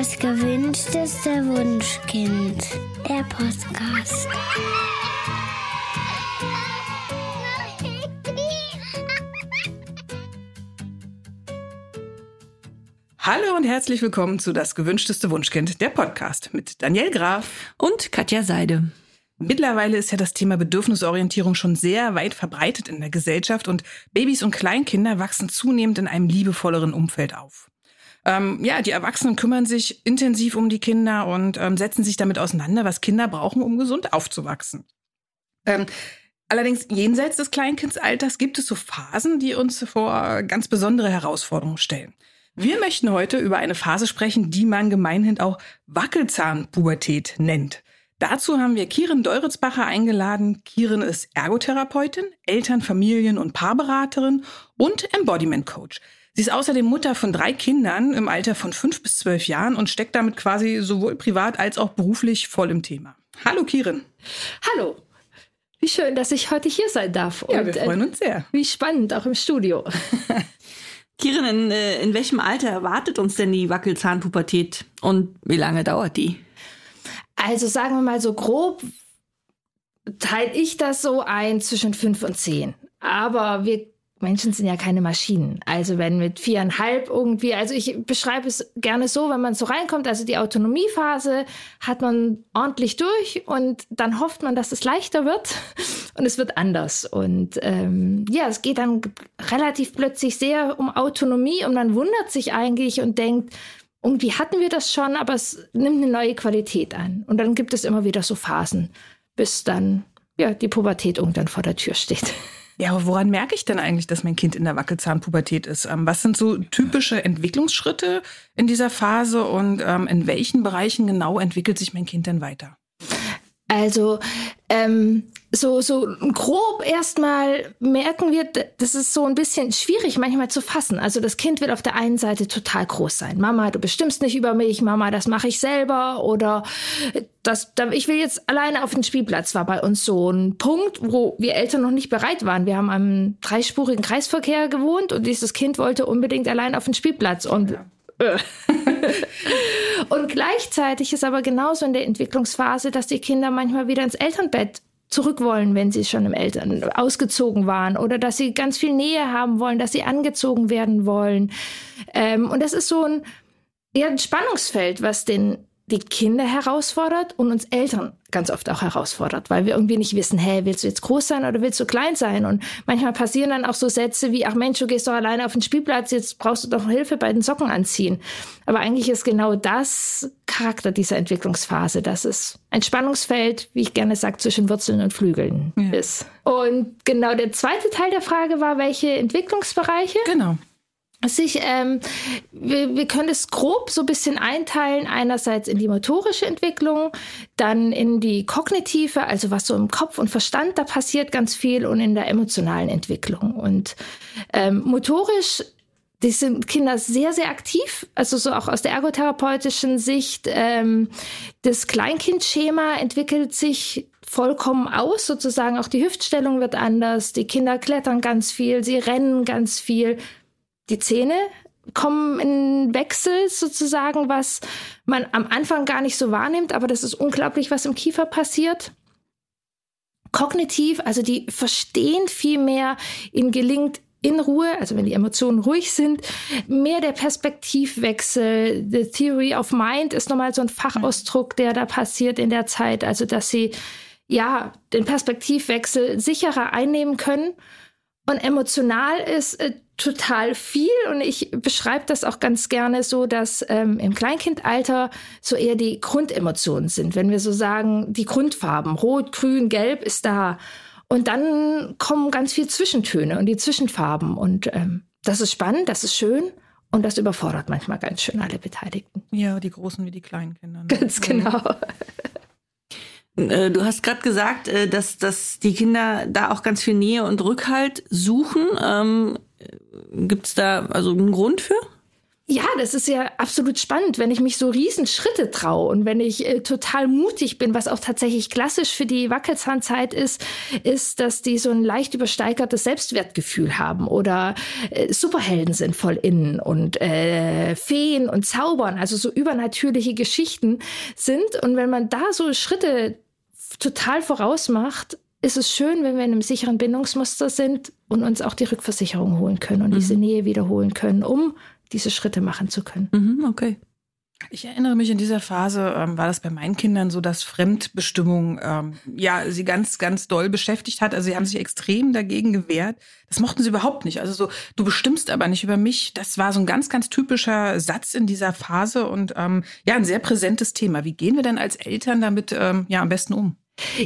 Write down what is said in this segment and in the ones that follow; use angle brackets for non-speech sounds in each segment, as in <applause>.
Das gewünschteste Wunschkind. Der Podcast. Hallo und herzlich willkommen zu Das gewünschteste Wunschkind, der Podcast mit Daniel Graf und Katja Seide. Mittlerweile ist ja das Thema Bedürfnisorientierung schon sehr weit verbreitet in der Gesellschaft und Babys und Kleinkinder wachsen zunehmend in einem liebevolleren Umfeld auf. Ähm, ja, die Erwachsenen kümmern sich intensiv um die Kinder und ähm, setzen sich damit auseinander, was Kinder brauchen, um gesund aufzuwachsen. Ähm, allerdings jenseits des Kleinkindsalters gibt es so Phasen, die uns vor ganz besondere Herausforderungen stellen. Wir möchten heute über eine Phase sprechen, die man gemeinhin auch Wackelzahnpubertät nennt. Dazu haben wir Kieren Deuritzbacher eingeladen. Kieren ist Ergotherapeutin, Eltern-, Familien- und Paarberaterin und Embodiment Coach. Sie ist außerdem Mutter von drei Kindern im Alter von fünf bis zwölf Jahren und steckt damit quasi sowohl privat als auch beruflich voll im Thema. Hallo Kirin. Hallo. Wie schön, dass ich heute hier sein darf. Ja, und, wir freuen uns sehr. Äh, wie spannend, auch im Studio. <laughs> Kirin, in, äh, in welchem Alter erwartet uns denn die Wackelzahnpubertät und wie lange dauert die? Also sagen wir mal so grob teile ich das so ein zwischen fünf und zehn. Aber wir Menschen sind ja keine Maschinen. Also wenn mit viereinhalb irgendwie, also ich beschreibe es gerne so, wenn man so reinkommt, also die Autonomiephase hat man ordentlich durch und dann hofft man, dass es leichter wird <laughs> und es wird anders. Und ähm, ja, es geht dann relativ plötzlich sehr um Autonomie und man wundert sich eigentlich und denkt, irgendwie hatten wir das schon, aber es nimmt eine neue Qualität an. Und dann gibt es immer wieder so Phasen, bis dann ja die Pubertät irgendwann vor der Tür steht. <laughs> Ja, aber woran merke ich denn eigentlich, dass mein Kind in der Wackelzahnpubertät ist? Ähm, was sind so typische Entwicklungsschritte in dieser Phase und ähm, in welchen Bereichen genau entwickelt sich mein Kind denn weiter? Also ähm, so, so grob erstmal merken wir, das ist so ein bisschen schwierig manchmal zu fassen. Also das Kind will auf der einen Seite total groß sein. Mama, du bestimmst nicht über mich. Mama, das mache ich selber. Oder das, ich will jetzt alleine auf den Spielplatz. War bei uns so ein Punkt, wo wir Eltern noch nicht bereit waren. Wir haben am dreispurigen Kreisverkehr gewohnt und dieses Kind wollte unbedingt allein auf den Spielplatz. Und ja. <laughs> Und gleichzeitig ist aber genauso in der Entwicklungsphase, dass die Kinder manchmal wieder ins Elternbett zurück wollen, wenn sie schon im Eltern ausgezogen waren oder dass sie ganz viel Nähe haben wollen, dass sie angezogen werden wollen. Ähm, und das ist so ein, eher ein Spannungsfeld, was den die Kinder herausfordert und uns Eltern ganz oft auch herausfordert, weil wir irgendwie nicht wissen, hey, willst du jetzt groß sein oder willst du klein sein? Und manchmal passieren dann auch so Sätze wie, ach Mensch, du gehst doch alleine auf den Spielplatz, jetzt brauchst du doch Hilfe bei den Socken anziehen. Aber eigentlich ist genau das Charakter dieser Entwicklungsphase, dass es ein Spannungsfeld, wie ich gerne sage, zwischen Wurzeln und Flügeln ja. ist. Und genau der zweite Teil der Frage war, welche Entwicklungsbereiche? Genau sich, ähm, wir, wir können es grob so ein bisschen einteilen, einerseits in die motorische Entwicklung, dann in die kognitive, also was so im Kopf und Verstand, da passiert ganz viel und in der emotionalen Entwicklung. Und ähm, motorisch die sind Kinder sehr, sehr aktiv, also so auch aus der ergotherapeutischen Sicht. Ähm, das Kleinkindschema entwickelt sich vollkommen aus, sozusagen auch die Hüftstellung wird anders, die Kinder klettern ganz viel, sie rennen ganz viel, die Zähne kommen in Wechsel sozusagen, was man am Anfang gar nicht so wahrnimmt, aber das ist unglaublich, was im Kiefer passiert. Kognitiv, also die verstehen viel mehr, ihnen gelingt in Ruhe, also wenn die Emotionen ruhig sind, mehr der Perspektivwechsel. The Theory of Mind ist nochmal so ein Fachausdruck, der da passiert in der Zeit, also dass sie ja den Perspektivwechsel sicherer einnehmen können. Und emotional ist äh, total viel und ich beschreibe das auch ganz gerne so, dass ähm, im Kleinkindalter so eher die Grundemotionen sind. Wenn wir so sagen, die Grundfarben, rot, grün, gelb ist da. Und dann kommen ganz viel Zwischentöne und die Zwischenfarben. Und ähm, das ist spannend, das ist schön. Und das überfordert manchmal ganz schön alle Beteiligten. Ja, die Großen wie die kleinen Kinder. Ne? Ganz genau. Äh, du hast gerade gesagt, äh, dass, dass die Kinder da auch ganz viel Nähe und Rückhalt suchen. Gibt es da also einen Grund für? Ja, das ist ja absolut spannend, wenn ich mich so Riesenschritte traue und wenn ich äh, total mutig bin, was auch tatsächlich klassisch für die Wackelzahnzeit ist, ist, dass die so ein leicht übersteigertes Selbstwertgefühl haben oder äh, Superhelden sind voll innen und äh, Feen und Zaubern, also so übernatürliche Geschichten sind. Und wenn man da so Schritte total vorausmacht, ist es schön, wenn wir in einem sicheren Bindungsmuster sind und uns auch die Rückversicherung holen können und mhm. diese Nähe wiederholen können, um diese Schritte machen zu können. Mhm, okay. Ich erinnere mich in dieser Phase, ähm, war das bei meinen Kindern so, dass Fremdbestimmung ähm, ja sie ganz, ganz doll beschäftigt hat. Also sie haben sich extrem dagegen gewehrt. Das mochten sie überhaupt nicht. Also so, du bestimmst aber nicht über mich. Das war so ein ganz, ganz typischer Satz in dieser Phase und ähm, ja, ein sehr präsentes Thema. Wie gehen wir denn als Eltern damit ähm, ja am besten um?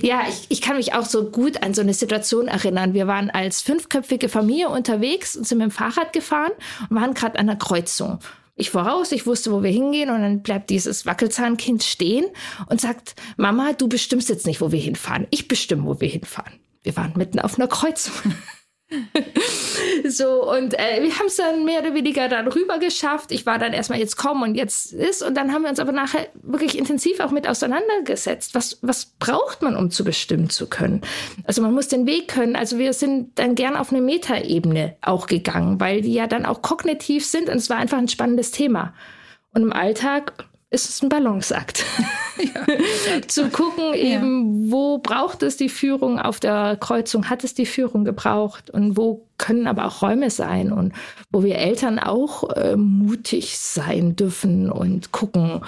Ja, ich, ich kann mich auch so gut an so eine Situation erinnern. Wir waren als fünfköpfige Familie unterwegs und sind mit dem Fahrrad gefahren und waren gerade an der Kreuzung. Ich voraus, ich wusste, wo wir hingehen und dann bleibt dieses Wackelzahnkind stehen und sagt, Mama, du bestimmst jetzt nicht, wo wir hinfahren. Ich bestimme, wo wir hinfahren. Wir waren mitten auf einer Kreuzung. <laughs> <laughs> so, und äh, wir haben es dann mehr oder weniger dann rüber geschafft. Ich war dann erstmal jetzt kommen und jetzt ist. Und dann haben wir uns aber nachher wirklich intensiv auch mit auseinandergesetzt. Was, was braucht man, um zu bestimmen zu können? Also man muss den Weg können. Also wir sind dann gern auf eine Metaebene auch gegangen, weil die ja dann auch kognitiv sind und es war einfach ein spannendes Thema. Und im Alltag ist es ein Balanceakt. Ja, <laughs> zu gucken, eben. Wo braucht es die Führung auf der Kreuzung, hat es die Führung gebraucht? Und wo können aber auch Räume sein? Und wo wir Eltern auch äh, mutig sein dürfen und gucken,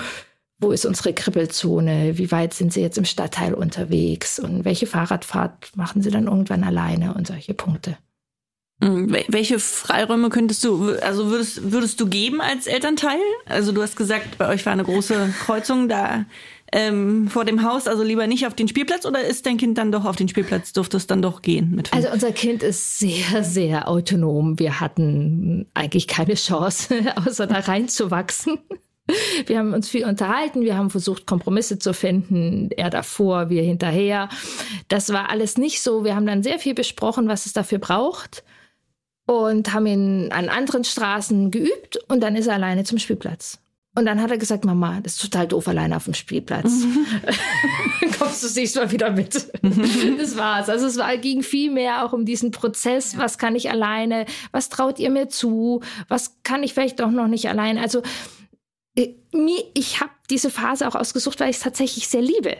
wo ist unsere Kribbelzone, wie weit sind sie jetzt im Stadtteil unterwegs? Und welche Fahrradfahrt machen sie dann irgendwann alleine und solche Punkte. Hm, welche Freiräume könntest du, also würdest, würdest du geben als Elternteil? Also du hast gesagt, bei euch war eine große Kreuzung da ähm, vor dem Haus, also lieber nicht auf den Spielplatz oder ist dein Kind dann doch auf den Spielplatz, durfte es dann doch gehen? Mit also unser Kind ist sehr, sehr autonom. Wir hatten eigentlich keine Chance, <laughs> außer da reinzuwachsen. Wir haben uns viel unterhalten, wir haben versucht, Kompromisse zu finden, er davor, wir hinterher. Das war alles nicht so. Wir haben dann sehr viel besprochen, was es dafür braucht und haben ihn an anderen Straßen geübt und dann ist er alleine zum Spielplatz. Und dann hat er gesagt, Mama, das ist total doof alleine auf dem Spielplatz. Mhm. <laughs> Kommst du nächstes Mal wieder mit? Mhm. das war's. Also es war, ging viel mehr auch um diesen Prozess. Was kann ich alleine? Was traut ihr mir zu? Was kann ich vielleicht auch noch nicht allein? Also äh, ich habe diese Phase auch ausgesucht, weil ich es tatsächlich sehr liebe,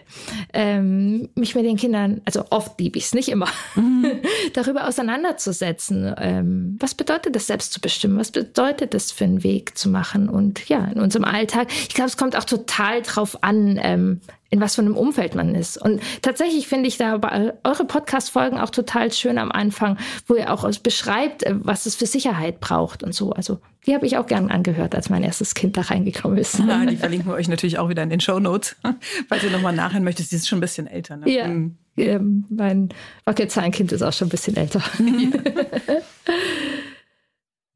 ähm, mich mit den Kindern, also oft liebe ich es, nicht immer, mhm. <laughs> darüber auseinanderzusetzen. Ähm, was bedeutet das, selbst zu bestimmen? Was bedeutet das für einen Weg zu machen? Und ja, in unserem Alltag, ich glaube, es kommt auch total drauf an, ähm, in was für einem Umfeld man ist. Und tatsächlich finde ich da eure Podcast-Folgen auch total schön am Anfang, wo ihr auch beschreibt, was es für Sicherheit braucht und so. Also die habe ich auch gern angehört, als mein erstes Kind da reingekommen ist. Ja, die verlinken wir euch natürlich auch wieder in den Show Notes, <laughs> falls ihr nochmal nachhören möchtet. Die ist schon ein bisschen älter. Ne? Ja, mhm. mein Wackelzahnkind ist auch schon ein bisschen älter. Ja. <laughs> <laughs>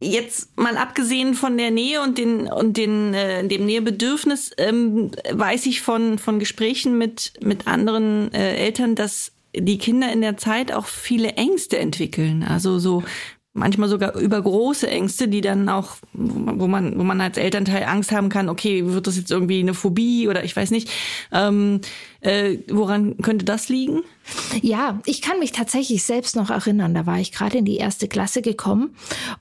Jetzt mal abgesehen von der Nähe und, den, und den, äh, dem Nähebedürfnis, ähm, weiß ich von, von Gesprächen mit, mit anderen äh, Eltern, dass die Kinder in der Zeit auch viele Ängste entwickeln. Also so manchmal sogar über große Ängste, die dann auch, wo man, wo man als Elternteil Angst haben kann, okay, wird das jetzt irgendwie eine Phobie oder ich weiß nicht. Ähm, äh, woran könnte das liegen? Ja, ich kann mich tatsächlich selbst noch erinnern. Da war ich gerade in die erste Klasse gekommen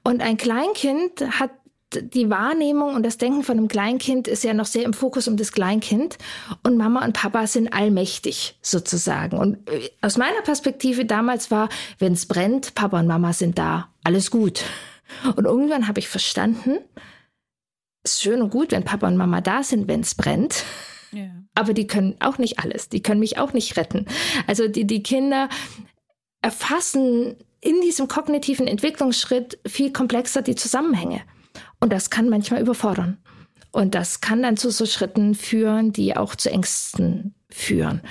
und ein Kleinkind hat die Wahrnehmung und das Denken von einem Kleinkind ist ja noch sehr im Fokus um das Kleinkind. Und Mama und Papa sind allmächtig sozusagen. Und äh, aus meiner Perspektive damals war, wenn es brennt, Papa und Mama sind da, alles gut. Und irgendwann habe ich verstanden, es ist schön und gut, wenn Papa und Mama da sind, wenn es brennt. Ja. Aber die können auch nicht alles. Die können mich auch nicht retten. Also die, die Kinder erfassen in diesem kognitiven Entwicklungsschritt viel komplexer die Zusammenhänge. Und das kann manchmal überfordern. Und das kann dann zu so Schritten führen, die auch zu Ängsten führen.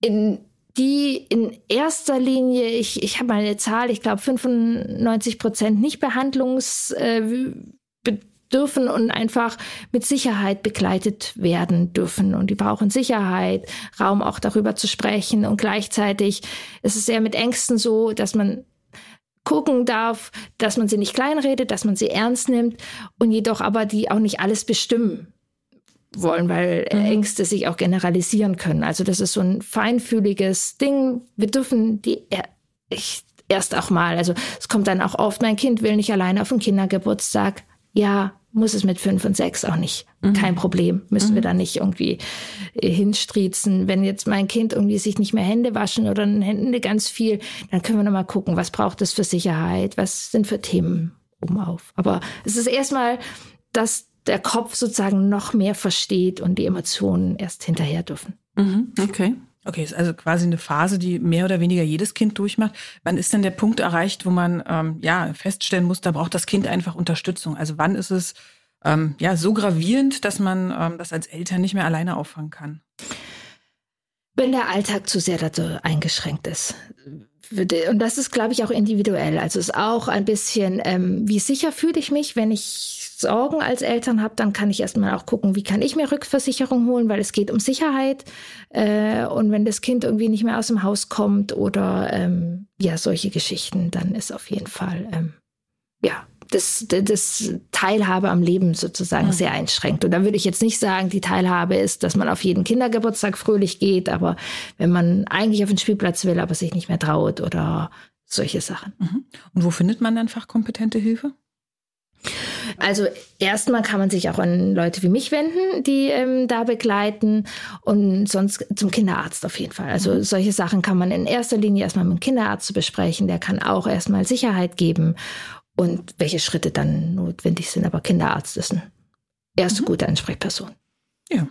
In die in erster Linie, ich, ich habe mal eine Zahl, ich glaube 95 Prozent nicht behandlungsbedürfen und einfach mit Sicherheit begleitet werden dürfen. Und die brauchen Sicherheit, Raum auch darüber zu sprechen. Und gleichzeitig ist es eher mit Ängsten so, dass man gucken darf, dass man sie nicht kleinredet, dass man sie ernst nimmt und jedoch aber die auch nicht alles bestimmen wollen, weil mhm. Ängste sich auch generalisieren können. Also das ist so ein feinfühliges Ding. Wir dürfen die ich, erst auch mal, also es kommt dann auch oft, mein Kind will nicht alleine auf den Kindergeburtstag. Ja, muss es mit fünf und sechs auch nicht. Mhm. Kein Problem. Müssen mhm. wir da nicht irgendwie äh, hinstriezen. Wenn jetzt mein Kind irgendwie sich nicht mehr Hände waschen oder Hände ganz viel, dann können wir nochmal gucken, was braucht es für Sicherheit? Was sind für Themen oben auf? Aber es ist erstmal, dass der Kopf sozusagen noch mehr versteht und die Emotionen erst hinterher dürfen. Mhm. Okay. Okay, ist also quasi eine Phase, die mehr oder weniger jedes Kind durchmacht. Wann ist denn der Punkt erreicht, wo man ähm, ja feststellen muss, da braucht das Kind einfach Unterstützung? Also wann ist es ähm, ja so gravierend, dass man ähm, das als Eltern nicht mehr alleine auffangen kann? Wenn der Alltag zu sehr dazu eingeschränkt ist. Und das ist, glaube ich, auch individuell. Also es ist auch ein bisschen, ähm, wie sicher fühle ich mich, wenn ich Sorgen als Eltern habe, dann kann ich erstmal auch gucken, wie kann ich mir Rückversicherung holen, weil es geht um Sicherheit. Äh, und wenn das Kind irgendwie nicht mehr aus dem Haus kommt oder ähm, ja, solche Geschichten, dann ist auf jeden Fall ähm, ja das, das Teilhabe am Leben sozusagen mhm. sehr einschränkt. Und da würde ich jetzt nicht sagen, die Teilhabe ist, dass man auf jeden Kindergeburtstag fröhlich geht, aber wenn man eigentlich auf den Spielplatz will, aber sich nicht mehr traut oder solche Sachen. Mhm. Und wo findet man dann fachkompetente Hilfe? Also erstmal kann man sich auch an Leute wie mich wenden, die ähm, da begleiten und sonst zum Kinderarzt auf jeden Fall. Also mhm. solche Sachen kann man in erster Linie erstmal mit dem Kinderarzt besprechen. Der kann auch erstmal Sicherheit geben und welche Schritte dann notwendig sind. Aber Kinderarzt ist eine erste mhm. gute Ansprechperson. Ja.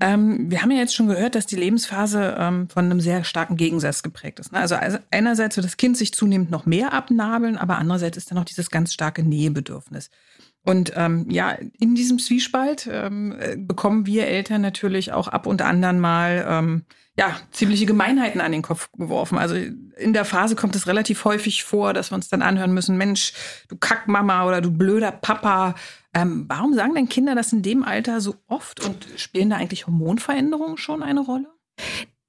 Ähm, wir haben ja jetzt schon gehört, dass die Lebensphase ähm, von einem sehr starken Gegensatz geprägt ist. Ne? Also, also einerseits wird das Kind sich zunehmend noch mehr abnabeln, aber andererseits ist dann noch dieses ganz starke Nähebedürfnis. Und ähm, ja, in diesem Zwiespalt ähm, äh, bekommen wir Eltern natürlich auch ab und an mal ähm, ja, ziemliche Gemeinheiten an den Kopf geworfen. Also in der Phase kommt es relativ häufig vor, dass wir uns dann anhören müssen, Mensch, du Kackmama oder du blöder Papa. Ähm, warum sagen denn Kinder das in dem Alter so oft und spielen da eigentlich Hormonveränderungen schon eine Rolle?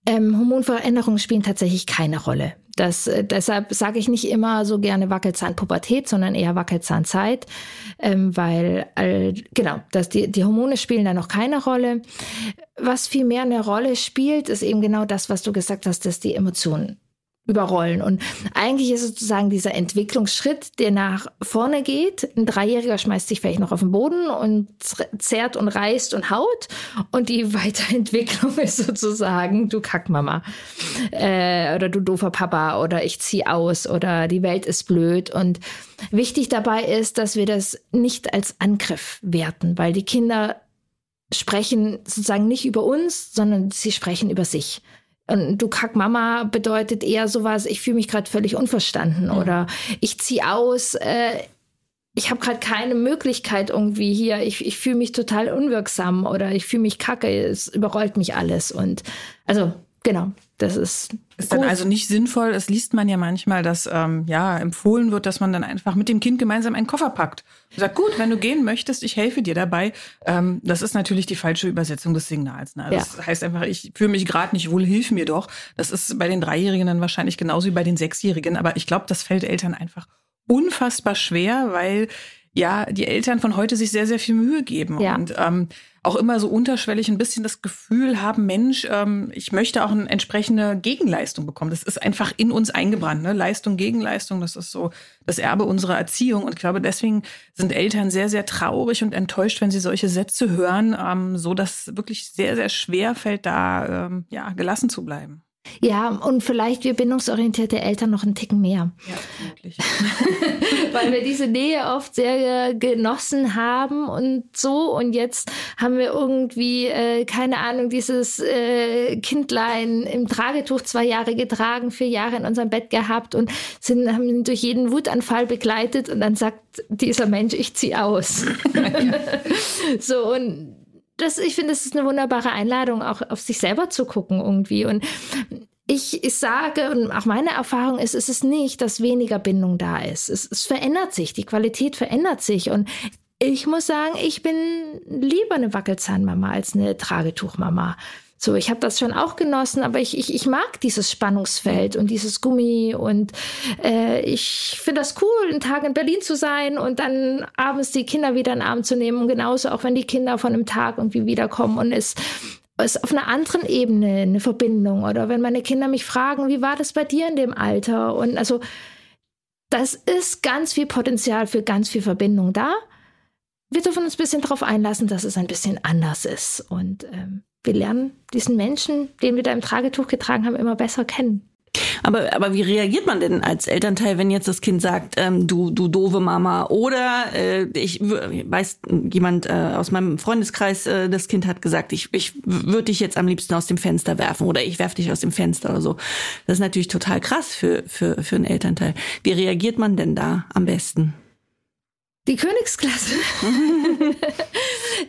Ähm, Hormonveränderungen spielen tatsächlich keine Rolle. Das, äh, deshalb sage ich nicht immer so gerne Wackelzahnpubertät, sondern eher Wackelzahnzeit, ähm, weil äh, genau, dass die, die Hormone spielen da noch keine Rolle. Was viel mehr eine Rolle spielt, ist eben genau das, was du gesagt hast, dass die Emotionen überrollen. Und eigentlich ist sozusagen dieser Entwicklungsschritt, der nach vorne geht. Ein Dreijähriger schmeißt sich vielleicht noch auf den Boden und zerrt und reißt und haut. Und die <laughs> Weiterentwicklung ist sozusagen, du Kackmama. Äh, oder du doofer Papa oder ich zieh aus oder die Welt ist blöd. Und wichtig dabei ist, dass wir das nicht als Angriff werten, weil die Kinder sprechen sozusagen nicht über uns, sondern sie sprechen über sich. Und du kack Mama bedeutet eher sowas, ich fühle mich gerade völlig unverstanden mhm. oder ich ziehe aus, äh, ich habe gerade keine Möglichkeit irgendwie hier, ich, ich fühle mich total unwirksam oder ich fühle mich kacke, es überrollt mich alles. Und also genau, das ist. Ist dann also nicht sinnvoll. Es liest man ja manchmal, dass ähm, ja empfohlen wird, dass man dann einfach mit dem Kind gemeinsam einen Koffer packt. Und sagt, gut, wenn du gehen möchtest, ich helfe dir dabei. Ähm, das ist natürlich die falsche Übersetzung des Signals. Ne? Also ja. Das heißt einfach, ich fühle mich gerade nicht wohl, hilf mir doch. Das ist bei den Dreijährigen dann wahrscheinlich genauso wie bei den Sechsjährigen. Aber ich glaube, das fällt Eltern einfach unfassbar schwer, weil ja die Eltern von heute sich sehr, sehr viel Mühe geben. Ja. Und ähm, auch immer so unterschwellig ein bisschen das Gefühl haben, Mensch, ähm, ich möchte auch eine entsprechende Gegenleistung bekommen. Das ist einfach in uns eingebrannt. Ne? Leistung, Gegenleistung, das ist so das Erbe unserer Erziehung. Und ich glaube, deswegen sind Eltern sehr, sehr traurig und enttäuscht, wenn sie solche Sätze hören, ähm, so dass wirklich sehr, sehr schwer fällt, da ähm, ja, gelassen zu bleiben. Ja, und vielleicht wir bindungsorientierte Eltern noch einen Ticken mehr. Ja. <laughs> Weil wir diese Nähe oft sehr genossen haben und so. Und jetzt haben wir irgendwie, äh, keine Ahnung, dieses äh, Kindlein im Tragetuch zwei Jahre getragen, vier Jahre in unserem Bett gehabt und sind, haben ihn durch jeden Wutanfall begleitet. Und dann sagt dieser Mensch, ich ziehe aus. <laughs> <laughs> so, und das, ich finde, das ist eine wunderbare Einladung, auch auf sich selber zu gucken irgendwie. Und ich, ich sage, und auch meine Erfahrung ist, es ist nicht, dass weniger Bindung da ist. Es, es verändert sich, die Qualität verändert sich. Und ich muss sagen, ich bin lieber eine Wackelzahnmama als eine Tragetuchmama. So, ich habe das schon auch genossen, aber ich, ich, ich mag dieses Spannungsfeld und dieses Gummi und äh, ich finde das cool, einen Tag in Berlin zu sein und dann abends die Kinder wieder in den Arm zu nehmen. Und genauso auch wenn die Kinder von einem Tag irgendwie wiederkommen und es ist auf einer anderen Ebene eine Verbindung oder wenn meine Kinder mich fragen, wie war das bei dir in dem Alter? Und also das ist ganz viel Potenzial für ganz viel Verbindung da. Wir dürfen uns ein bisschen darauf einlassen, dass es ein bisschen anders ist. Und ähm, wir lernen diesen Menschen, den wir da im Tragetuch getragen haben, immer besser kennen. Aber, aber wie reagiert man denn als Elternteil, wenn jetzt das Kind sagt, ähm, du, du doofe Mama? Oder äh, ich weiß, jemand äh, aus meinem Freundeskreis, äh, das Kind hat gesagt, ich, ich würde dich jetzt am liebsten aus dem Fenster werfen oder ich werfe dich aus dem Fenster oder so. Das ist natürlich total krass für, für, für einen Elternteil. Wie reagiert man denn da am besten? Die Königsklasse. <laughs>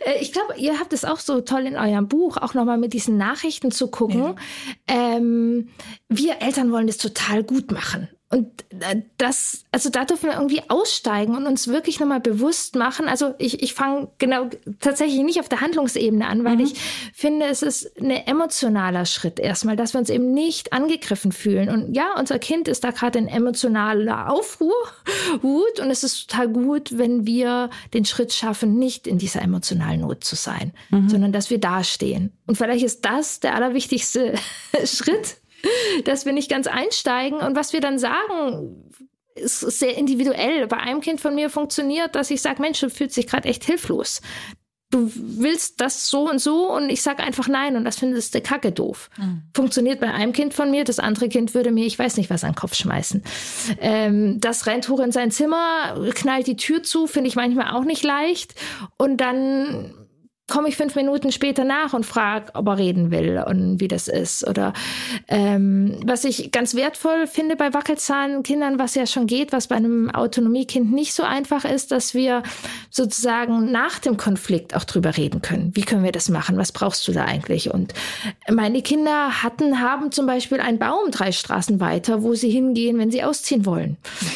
Äh, ich glaube, ihr habt es auch so toll in eurem Buch, auch nochmal mit diesen Nachrichten zu gucken. Ja. Ähm, wir Eltern wollen das total gut machen. Und äh, das, also da dürfen wir irgendwie aussteigen und uns wirklich nochmal bewusst machen. Also ich, ich fange genau tatsächlich nicht auf der Handlungsebene an, weil mhm. ich finde, es ist ein emotionaler Schritt erstmal, dass wir uns eben nicht angegriffen fühlen. Und ja, unser Kind ist da gerade in emotionaler Aufruhr, Wut. Und es ist total gut, wenn wir den Schritt schaffen, nicht in dieser emotionalen Not zu sein, mhm. sondern dass wir dastehen. Und vielleicht ist das der allerwichtigste <laughs> Schritt, <laughs> dass wir nicht ganz einsteigen und was wir dann sagen, ist sehr individuell. Bei einem Kind von mir funktioniert, dass ich sage, Mensch, du fühlst dich gerade echt hilflos. Du willst das so und so und ich sage einfach nein und das findest du kacke doof. Mhm. Funktioniert bei einem Kind von mir, das andere Kind würde mir, ich weiß nicht, was an den Kopf schmeißen. Ähm, das rennt hoch in sein Zimmer, knallt die Tür zu, finde ich manchmal auch nicht leicht. Und dann komme ich fünf Minuten später nach und frage, ob er reden will und wie das ist. Oder ähm, was ich ganz wertvoll finde bei Wackelzahnkindern, was ja schon geht, was bei einem Autonomiekind nicht so einfach ist, dass wir sozusagen nach dem Konflikt auch drüber reden können. Wie können wir das machen? Was brauchst du da eigentlich? Und meine Kinder hatten, haben zum Beispiel einen Baum drei Straßen weiter, wo sie hingehen, wenn sie ausziehen wollen.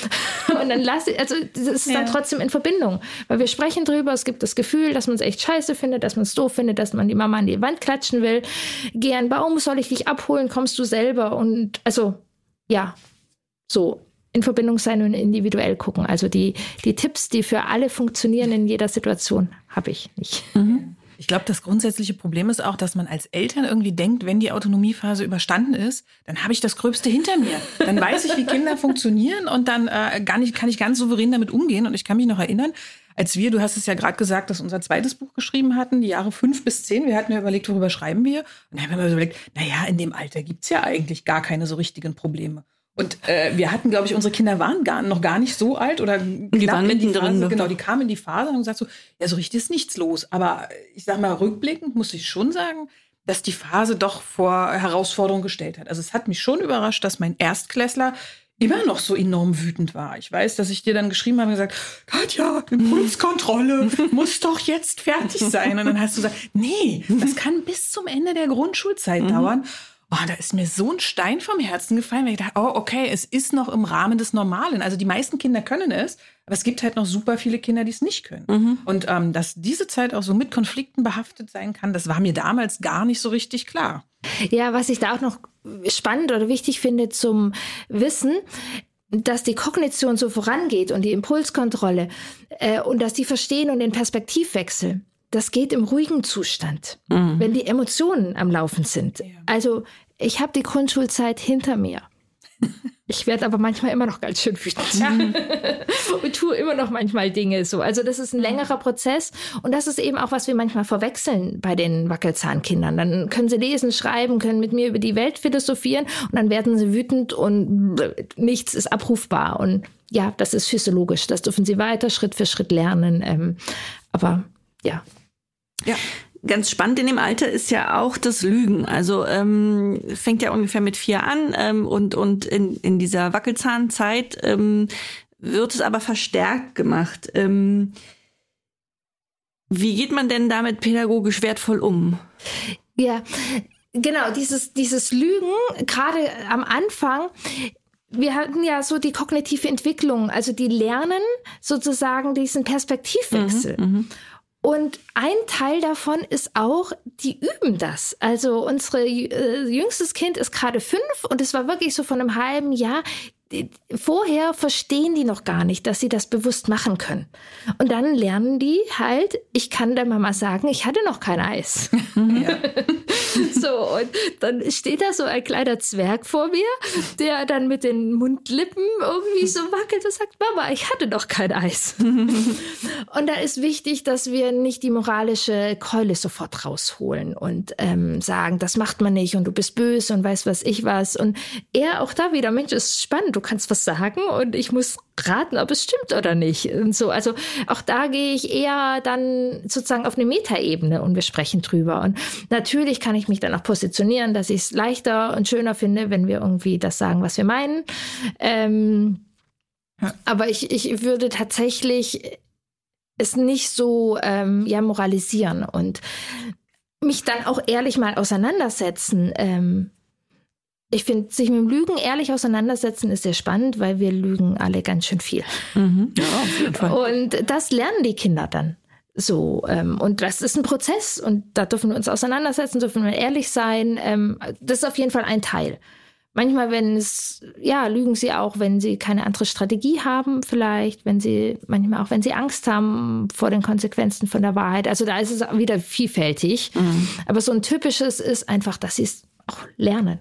<laughs> und dann lasse also das ist dann ja. trotzdem in Verbindung, weil wir sprechen drüber. Es gibt das Gefühl, dass man es echt scheiße findet, dass man es doof findet, dass man die Mama an die Wand klatschen will. Geh an Baum, soll ich dich abholen, kommst du selber? Und also, ja, so in Verbindung sein und individuell gucken. Also die, die Tipps, die für alle funktionieren in jeder Situation, habe ich nicht. Mhm. Ich glaube, das grundsätzliche Problem ist auch, dass man als Eltern irgendwie denkt, wenn die Autonomiephase überstanden ist, dann habe ich das Gröbste hinter mir. Dann weiß ich, wie Kinder <laughs> funktionieren und dann äh, gar nicht, kann ich ganz souverän damit umgehen. Und ich kann mich noch erinnern, als wir, du hast es ja gerade gesagt, dass unser zweites Buch geschrieben hatten, die Jahre fünf bis zehn, wir hatten ja überlegt, worüber schreiben wir? Und dann haben wir überlegt, naja, in dem Alter gibt's ja eigentlich gar keine so richtigen Probleme. Und äh, wir hatten, glaube ich, unsere Kinder waren gar, noch gar nicht so alt oder die waren mittendrin. Ne? Genau, die kamen in die Phase und gesagt so, ja, so richtig ist nichts los. Aber ich sag mal, rückblickend muss ich schon sagen, dass die Phase doch vor Herausforderungen gestellt hat. Also es hat mich schon überrascht, dass mein Erstklässler immer noch so enorm wütend war. Ich weiß, dass ich dir dann geschrieben habe und gesagt, Katja, Impulskontrolle <laughs> muss doch jetzt fertig sein. Und dann hast du gesagt, nee, das kann bis zum Ende der Grundschulzeit mhm. dauern. Oh, da ist mir so ein Stein vom Herzen gefallen, weil ich dachte, oh, okay, es ist noch im Rahmen des Normalen. Also die meisten Kinder können es, aber es gibt halt noch super viele Kinder, die es nicht können. Mhm. Und ähm, dass diese Zeit auch so mit Konflikten behaftet sein kann, das war mir damals gar nicht so richtig klar. Ja, was ich da auch noch spannend oder wichtig finde zum Wissen, dass die Kognition so vorangeht und die Impulskontrolle äh, und dass die verstehen und den Perspektivwechsel. Das geht im ruhigen Zustand, mhm. wenn die Emotionen am Laufen sind. Also ich habe die Grundschulzeit hinter mir. Ich werde aber manchmal immer noch ganz schön wütend mhm. <laughs> und tue immer noch manchmal Dinge so. Also das ist ein längerer Prozess und das ist eben auch, was wir manchmal verwechseln bei den Wackelzahnkindern. Dann können sie lesen, schreiben, können mit mir über die Welt philosophieren und dann werden sie wütend und nichts ist abrufbar. Und ja, das ist physiologisch. Das dürfen sie weiter Schritt für Schritt lernen. Ähm, aber ja. Ja, ganz spannend in dem Alter ist ja auch das Lügen. Also ähm, fängt ja ungefähr mit vier an ähm, und, und in, in dieser Wackelzahnzeit ähm, wird es aber verstärkt gemacht. Ähm, wie geht man denn damit pädagogisch wertvoll um? Ja, genau, dieses, dieses Lügen, gerade am Anfang, wir hatten ja so die kognitive Entwicklung, also die lernen sozusagen diesen Perspektivwechsel. Mhm, mhm. Und ein Teil davon ist auch, die üben das. Also unsere äh, jüngstes Kind ist gerade fünf und es war wirklich so von einem halben Jahr, vorher verstehen die noch gar nicht, dass sie das bewusst machen können. Und dann lernen die halt, ich kann der Mama sagen, ich hatte noch kein Eis. <laughs> Ja. <laughs> so, und dann steht da so ein kleiner Zwerg vor mir, der dann mit den Mundlippen irgendwie so wackelt und sagt, Mama, ich hatte noch kein Eis. <laughs> und da ist wichtig, dass wir nicht die moralische Keule sofort rausholen und ähm, sagen, das macht man nicht und du bist böse und weißt was ich was. Und er auch da wieder, Mensch, ist spannend, du kannst was sagen und ich muss raten, ob es stimmt oder nicht. Und so, also auch da gehe ich eher dann sozusagen auf eine Metaebene und wir sprechen drüber. Und natürlich kann ich mich dann auch positionieren, dass ich es leichter und schöner finde, wenn wir irgendwie das sagen, was wir meinen. Ähm, ja. Aber ich, ich würde tatsächlich es nicht so ähm, ja moralisieren und mich dann auch ehrlich mal auseinandersetzen. Ähm, ich finde, sich mit dem Lügen ehrlich auseinandersetzen ist sehr spannend, weil wir lügen alle ganz schön viel. Mhm. Ja, auf jeden Fall. Und das lernen die Kinder dann. So, ähm, und das ist ein Prozess und da dürfen wir uns auseinandersetzen, dürfen wir ehrlich sein. Ähm, das ist auf jeden Fall ein Teil. Manchmal, wenn es, ja, lügen sie auch, wenn sie keine andere Strategie haben, vielleicht, wenn sie, manchmal auch, wenn sie Angst haben vor den Konsequenzen von der Wahrheit. Also da ist es wieder vielfältig. Mhm. Aber so ein typisches ist einfach, dass sie es auch lernen.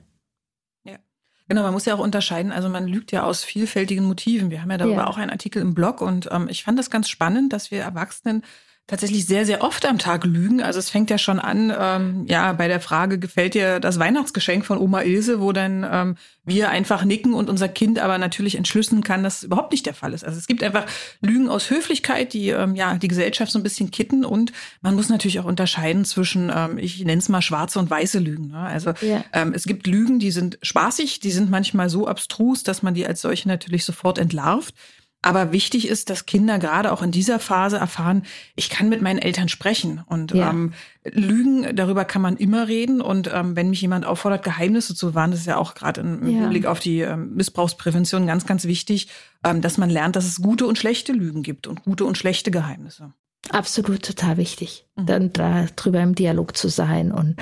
Genau, man muss ja auch unterscheiden. Also man lügt ja aus vielfältigen Motiven. Wir haben ja darüber ja. auch einen Artikel im Blog und ähm, ich fand das ganz spannend, dass wir Erwachsenen tatsächlich sehr, sehr oft am Tag lügen. Also es fängt ja schon an, ähm, ja, bei der Frage, gefällt dir das Weihnachtsgeschenk von Oma Ilse, wo dann ähm, wir einfach nicken und unser Kind aber natürlich entschlüsseln kann, dass es überhaupt nicht der Fall ist. Also es gibt einfach Lügen aus Höflichkeit, die ähm, ja die Gesellschaft so ein bisschen kitten und man muss natürlich auch unterscheiden zwischen, ähm, ich nenne es mal schwarze und weiße Lügen. Ne? Also ja. ähm, es gibt Lügen, die sind spaßig, die sind manchmal so abstrus, dass man die als solche natürlich sofort entlarvt. Aber wichtig ist, dass Kinder gerade auch in dieser Phase erfahren, ich kann mit meinen Eltern sprechen. Und ja. ähm, Lügen, darüber kann man immer reden. Und ähm, wenn mich jemand auffordert, Geheimnisse zu wahren, das ist ja auch gerade im ja. Blick auf die ähm, Missbrauchsprävention ganz, ganz wichtig, ähm, dass man lernt, dass es gute und schlechte Lügen gibt und gute und schlechte Geheimnisse. Absolut total wichtig, mhm. dann darüber im Dialog zu sein und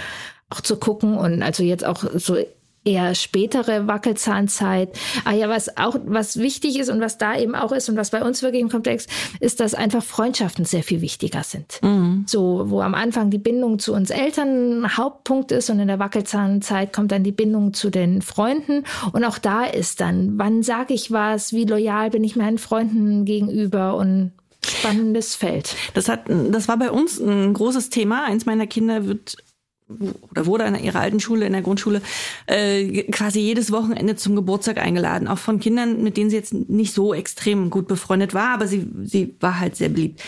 auch zu gucken und also jetzt auch so eher spätere Wackelzahnzeit. Ah ja, was auch, was wichtig ist und was da eben auch ist und was bei uns wirklich im Komplex ist, dass einfach Freundschaften sehr viel wichtiger sind. Mhm. So, wo am Anfang die Bindung zu uns Eltern Hauptpunkt ist und in der Wackelzahnzeit kommt dann die Bindung zu den Freunden und auch da ist dann, wann sage ich was, wie loyal bin ich meinen Freunden gegenüber und spannendes Feld. Das hat, das war bei uns ein großes Thema. Eins meiner Kinder wird oder wurde an ihrer alten Schule, in der Grundschule, äh, quasi jedes Wochenende zum Geburtstag eingeladen. Auch von Kindern, mit denen sie jetzt nicht so extrem gut befreundet war, aber sie, sie war halt sehr beliebt.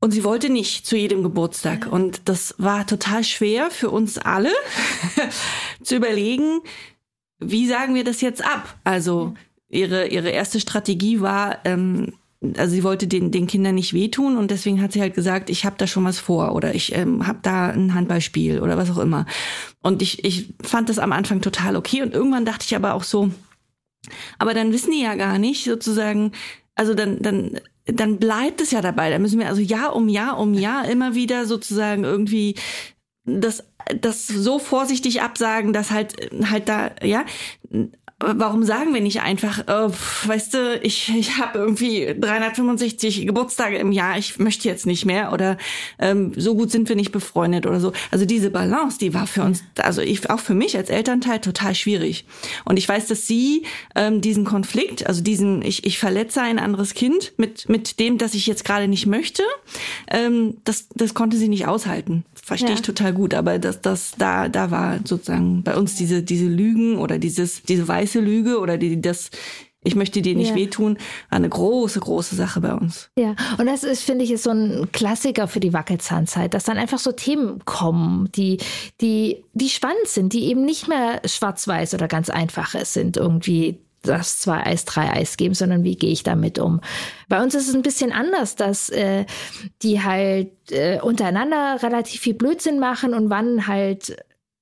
Und sie wollte nicht zu jedem Geburtstag. Und das war total schwer für uns alle <laughs> zu überlegen, wie sagen wir das jetzt ab? Also ihre, ihre erste Strategie war, ähm, also sie wollte den, den Kindern nicht wehtun und deswegen hat sie halt gesagt, ich habe da schon was vor oder ich ähm, habe da ein Handballspiel oder was auch immer. Und ich, ich fand das am Anfang total okay und irgendwann dachte ich aber auch so, aber dann wissen die ja gar nicht sozusagen, also dann, dann, dann bleibt es ja dabei. Da müssen wir also Jahr um Jahr um Jahr immer wieder sozusagen irgendwie das das so vorsichtig absagen, dass halt halt da ja warum sagen wir nicht einfach, äh, weißt du, ich, ich habe irgendwie 365 Geburtstage im Jahr, ich möchte jetzt nicht mehr oder ähm, so gut sind wir nicht befreundet oder so. Also diese Balance, die war für uns, also ich, auch für mich als Elternteil total schwierig. Und ich weiß, dass sie ähm, diesen Konflikt, also diesen, ich, ich verletze ein anderes Kind mit, mit dem, das ich jetzt gerade nicht möchte, ähm, das, das konnte sie nicht aushalten. Verstehe ja. ich total gut, aber das, das, da, da war sozusagen bei uns diese, diese Lügen oder dieses, diese weiße weiße Lüge oder die, das, ich möchte dir nicht ja. wehtun, war eine große, große Sache bei uns. Ja, und das ist, finde ich, ist so ein Klassiker für die Wackelzahnzeit, dass dann einfach so Themen kommen, die, die, die spannend sind, die eben nicht mehr schwarz-weiß oder ganz einfache sind, irgendwie das zwei Eis, drei Eis geben, sondern wie gehe ich damit um? Bei uns ist es ein bisschen anders, dass äh, die halt äh, untereinander relativ viel Blödsinn machen und wann halt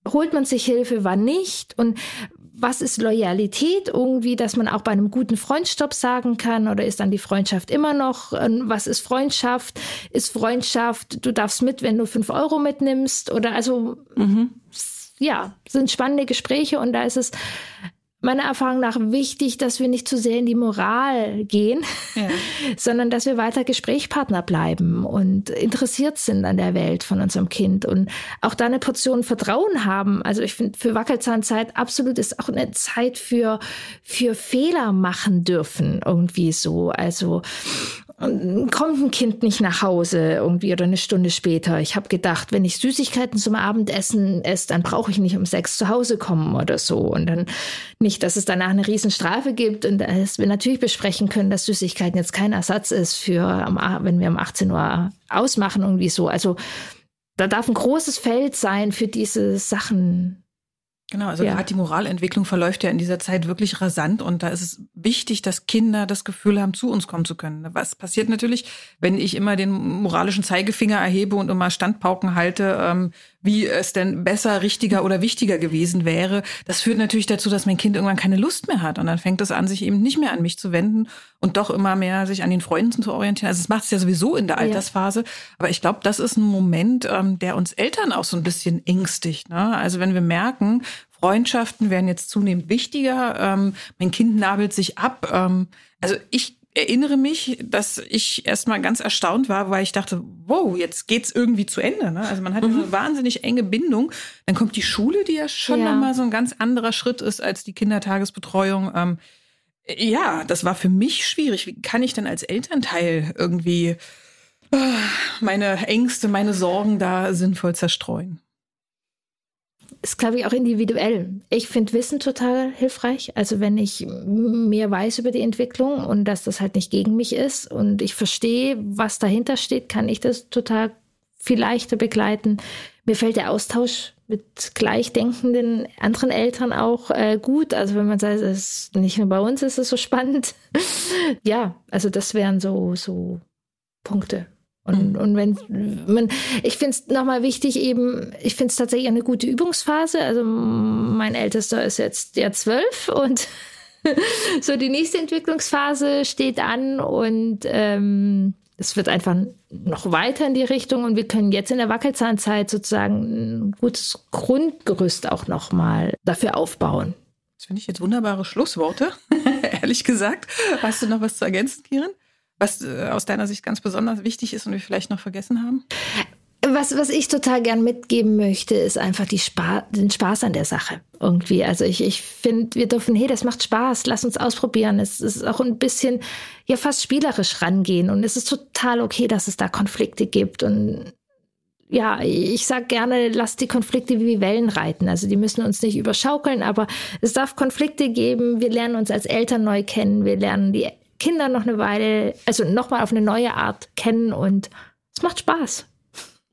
holt man sich Hilfe, wann nicht und was ist Loyalität irgendwie, dass man auch bei einem guten Freund Stopp sagen kann oder ist dann die Freundschaft immer noch, ähm, was ist Freundschaft? Ist Freundschaft, du darfst mit, wenn du fünf Euro mitnimmst oder also, mhm. ja, sind spannende Gespräche und da ist es meiner Erfahrung nach wichtig, dass wir nicht zu sehr in die Moral gehen, ja. <laughs> sondern dass wir weiter Gesprächspartner bleiben und interessiert sind an der Welt von unserem Kind und auch da eine Portion Vertrauen haben. Also ich finde für Wackelzahnzeit absolut ist auch eine Zeit für, für Fehler machen dürfen irgendwie so. Also kommt ein Kind nicht nach Hause irgendwie oder eine Stunde später. Ich habe gedacht, wenn ich Süßigkeiten zum Abendessen esse, dann brauche ich nicht um sechs zu Hause kommen oder so. Und dann nicht, dass es danach eine Riesenstrafe gibt und dass wir natürlich besprechen können, dass Süßigkeiten jetzt kein Ersatz ist für, wenn wir um 18 Uhr ausmachen, irgendwie so. Also da darf ein großes Feld sein für diese Sachen Genau, also ja. gerade die Moralentwicklung verläuft ja in dieser Zeit wirklich rasant und da ist es wichtig, dass Kinder das Gefühl haben, zu uns kommen zu können. Was passiert natürlich, wenn ich immer den moralischen Zeigefinger erhebe und immer Standpauken halte, ähm, wie es denn besser, richtiger oder wichtiger gewesen wäre. Das führt natürlich dazu, dass mein Kind irgendwann keine Lust mehr hat und dann fängt es an, sich eben nicht mehr an mich zu wenden und doch immer mehr sich an den Freunden zu orientieren. Also es macht es ja sowieso in der Altersphase, aber ich glaube, das ist ein Moment, ähm, der uns Eltern auch so ein bisschen ängstigt. Ne? Also wenn wir merken, Freundschaften werden jetzt zunehmend wichtiger. Ähm, mein Kind nabelt sich ab. Ähm, also ich erinnere mich, dass ich erstmal ganz erstaunt war, weil ich dachte, wow, jetzt geht's irgendwie zu Ende. Ne? Also man hat mhm. eine wahnsinnig enge Bindung. Dann kommt die Schule, die ja schon ja. nochmal so ein ganz anderer Schritt ist als die Kindertagesbetreuung. Ähm, ja, das war für mich schwierig. Wie kann ich denn als Elternteil irgendwie äh, meine Ängste, meine Sorgen da sinnvoll zerstreuen? Ist, glaube ich, auch individuell. Ich finde Wissen total hilfreich. Also wenn ich mehr weiß über die Entwicklung und dass das halt nicht gegen mich ist und ich verstehe, was dahinter steht, kann ich das total viel leichter begleiten. Mir fällt der Austausch mit gleichdenkenden anderen Eltern auch äh, gut. Also wenn man sagt, es ist nicht nur bei uns ist es so spannend. <laughs> ja, also das wären so, so Punkte. Und, mhm. und wenn man, ich finde es nochmal wichtig, eben, ich finde es tatsächlich eine gute Übungsphase. Also mein Ältester ist jetzt der zwölf und <laughs> so die nächste Entwicklungsphase steht an und ähm, es wird einfach noch weiter in die Richtung und wir können jetzt in der Wackelzahnzeit sozusagen ein gutes Grundgerüst auch nochmal dafür aufbauen. Das finde ich jetzt wunderbare Schlussworte, <laughs> ehrlich gesagt. Hast du noch was zu ergänzen, Kiran? Was äh, aus deiner Sicht ganz besonders wichtig ist und wir vielleicht noch vergessen haben? Was, was ich total gern mitgeben möchte, ist einfach die Spa den Spaß an der Sache irgendwie. Also ich, ich finde, wir dürfen, hey, das macht Spaß, lass uns ausprobieren. Es ist auch ein bisschen, ja, fast spielerisch rangehen. Und es ist total okay, dass es da Konflikte gibt. Und ja, ich sag gerne, lass die Konflikte wie Wellen reiten. Also die müssen uns nicht überschaukeln, aber es darf Konflikte geben. Wir lernen uns als Eltern neu kennen. Wir lernen die Kinder noch eine Weile, also nochmal auf eine neue Art kennen und es macht Spaß.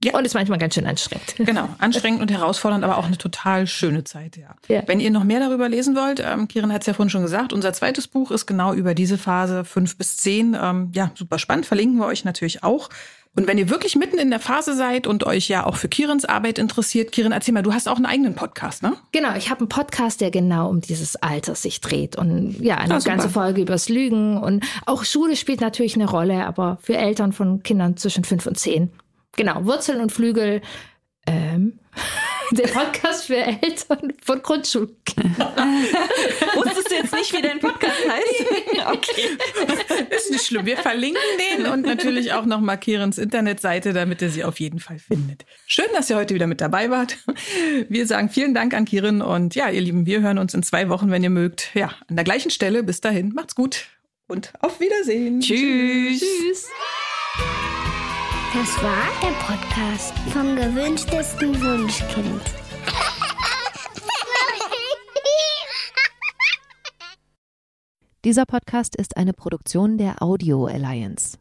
Ja. Und ist manchmal ganz schön anstrengend. <laughs> Genau, anstrengend und herausfordernd, aber auch eine total schöne Zeit, ja. ja. Wenn ihr noch mehr darüber lesen wollt, ähm, Kirin hat es ja vorhin schon gesagt, unser zweites Buch ist genau über diese Phase fünf bis zehn. Ähm, ja, super spannend, verlinken wir euch natürlich auch. Und wenn ihr wirklich mitten in der Phase seid und euch ja auch für Kirens Arbeit interessiert, Kirin, erzähl mal, du hast auch einen eigenen Podcast, ne? Genau, ich habe einen Podcast, der genau um dieses Alter sich dreht und ja, eine ah, ganze Folge übers Lügen und auch Schule spielt natürlich eine Rolle, aber für Eltern von Kindern zwischen fünf und zehn. Genau, Wurzeln und Flügel. Ähm. <laughs> Der Podcast für Eltern von Grundschulkindern. <laughs> Wusstest du jetzt nicht, wie dein Podcast heißt? <laughs> Okay. Ist nicht schlimm. Wir verlinken den und natürlich auch noch Kirens Internetseite, damit ihr sie auf jeden Fall findet. Schön, dass ihr heute wieder mit dabei wart. Wir sagen vielen Dank an Kirin und ja, ihr Lieben, wir hören uns in zwei Wochen, wenn ihr mögt. Ja, an der gleichen Stelle. Bis dahin, macht's gut und auf Wiedersehen. Tschüss. Tschüss. Das war der Podcast vom gewünschtesten Wunschkind. Dieser Podcast ist eine Produktion der Audio Alliance.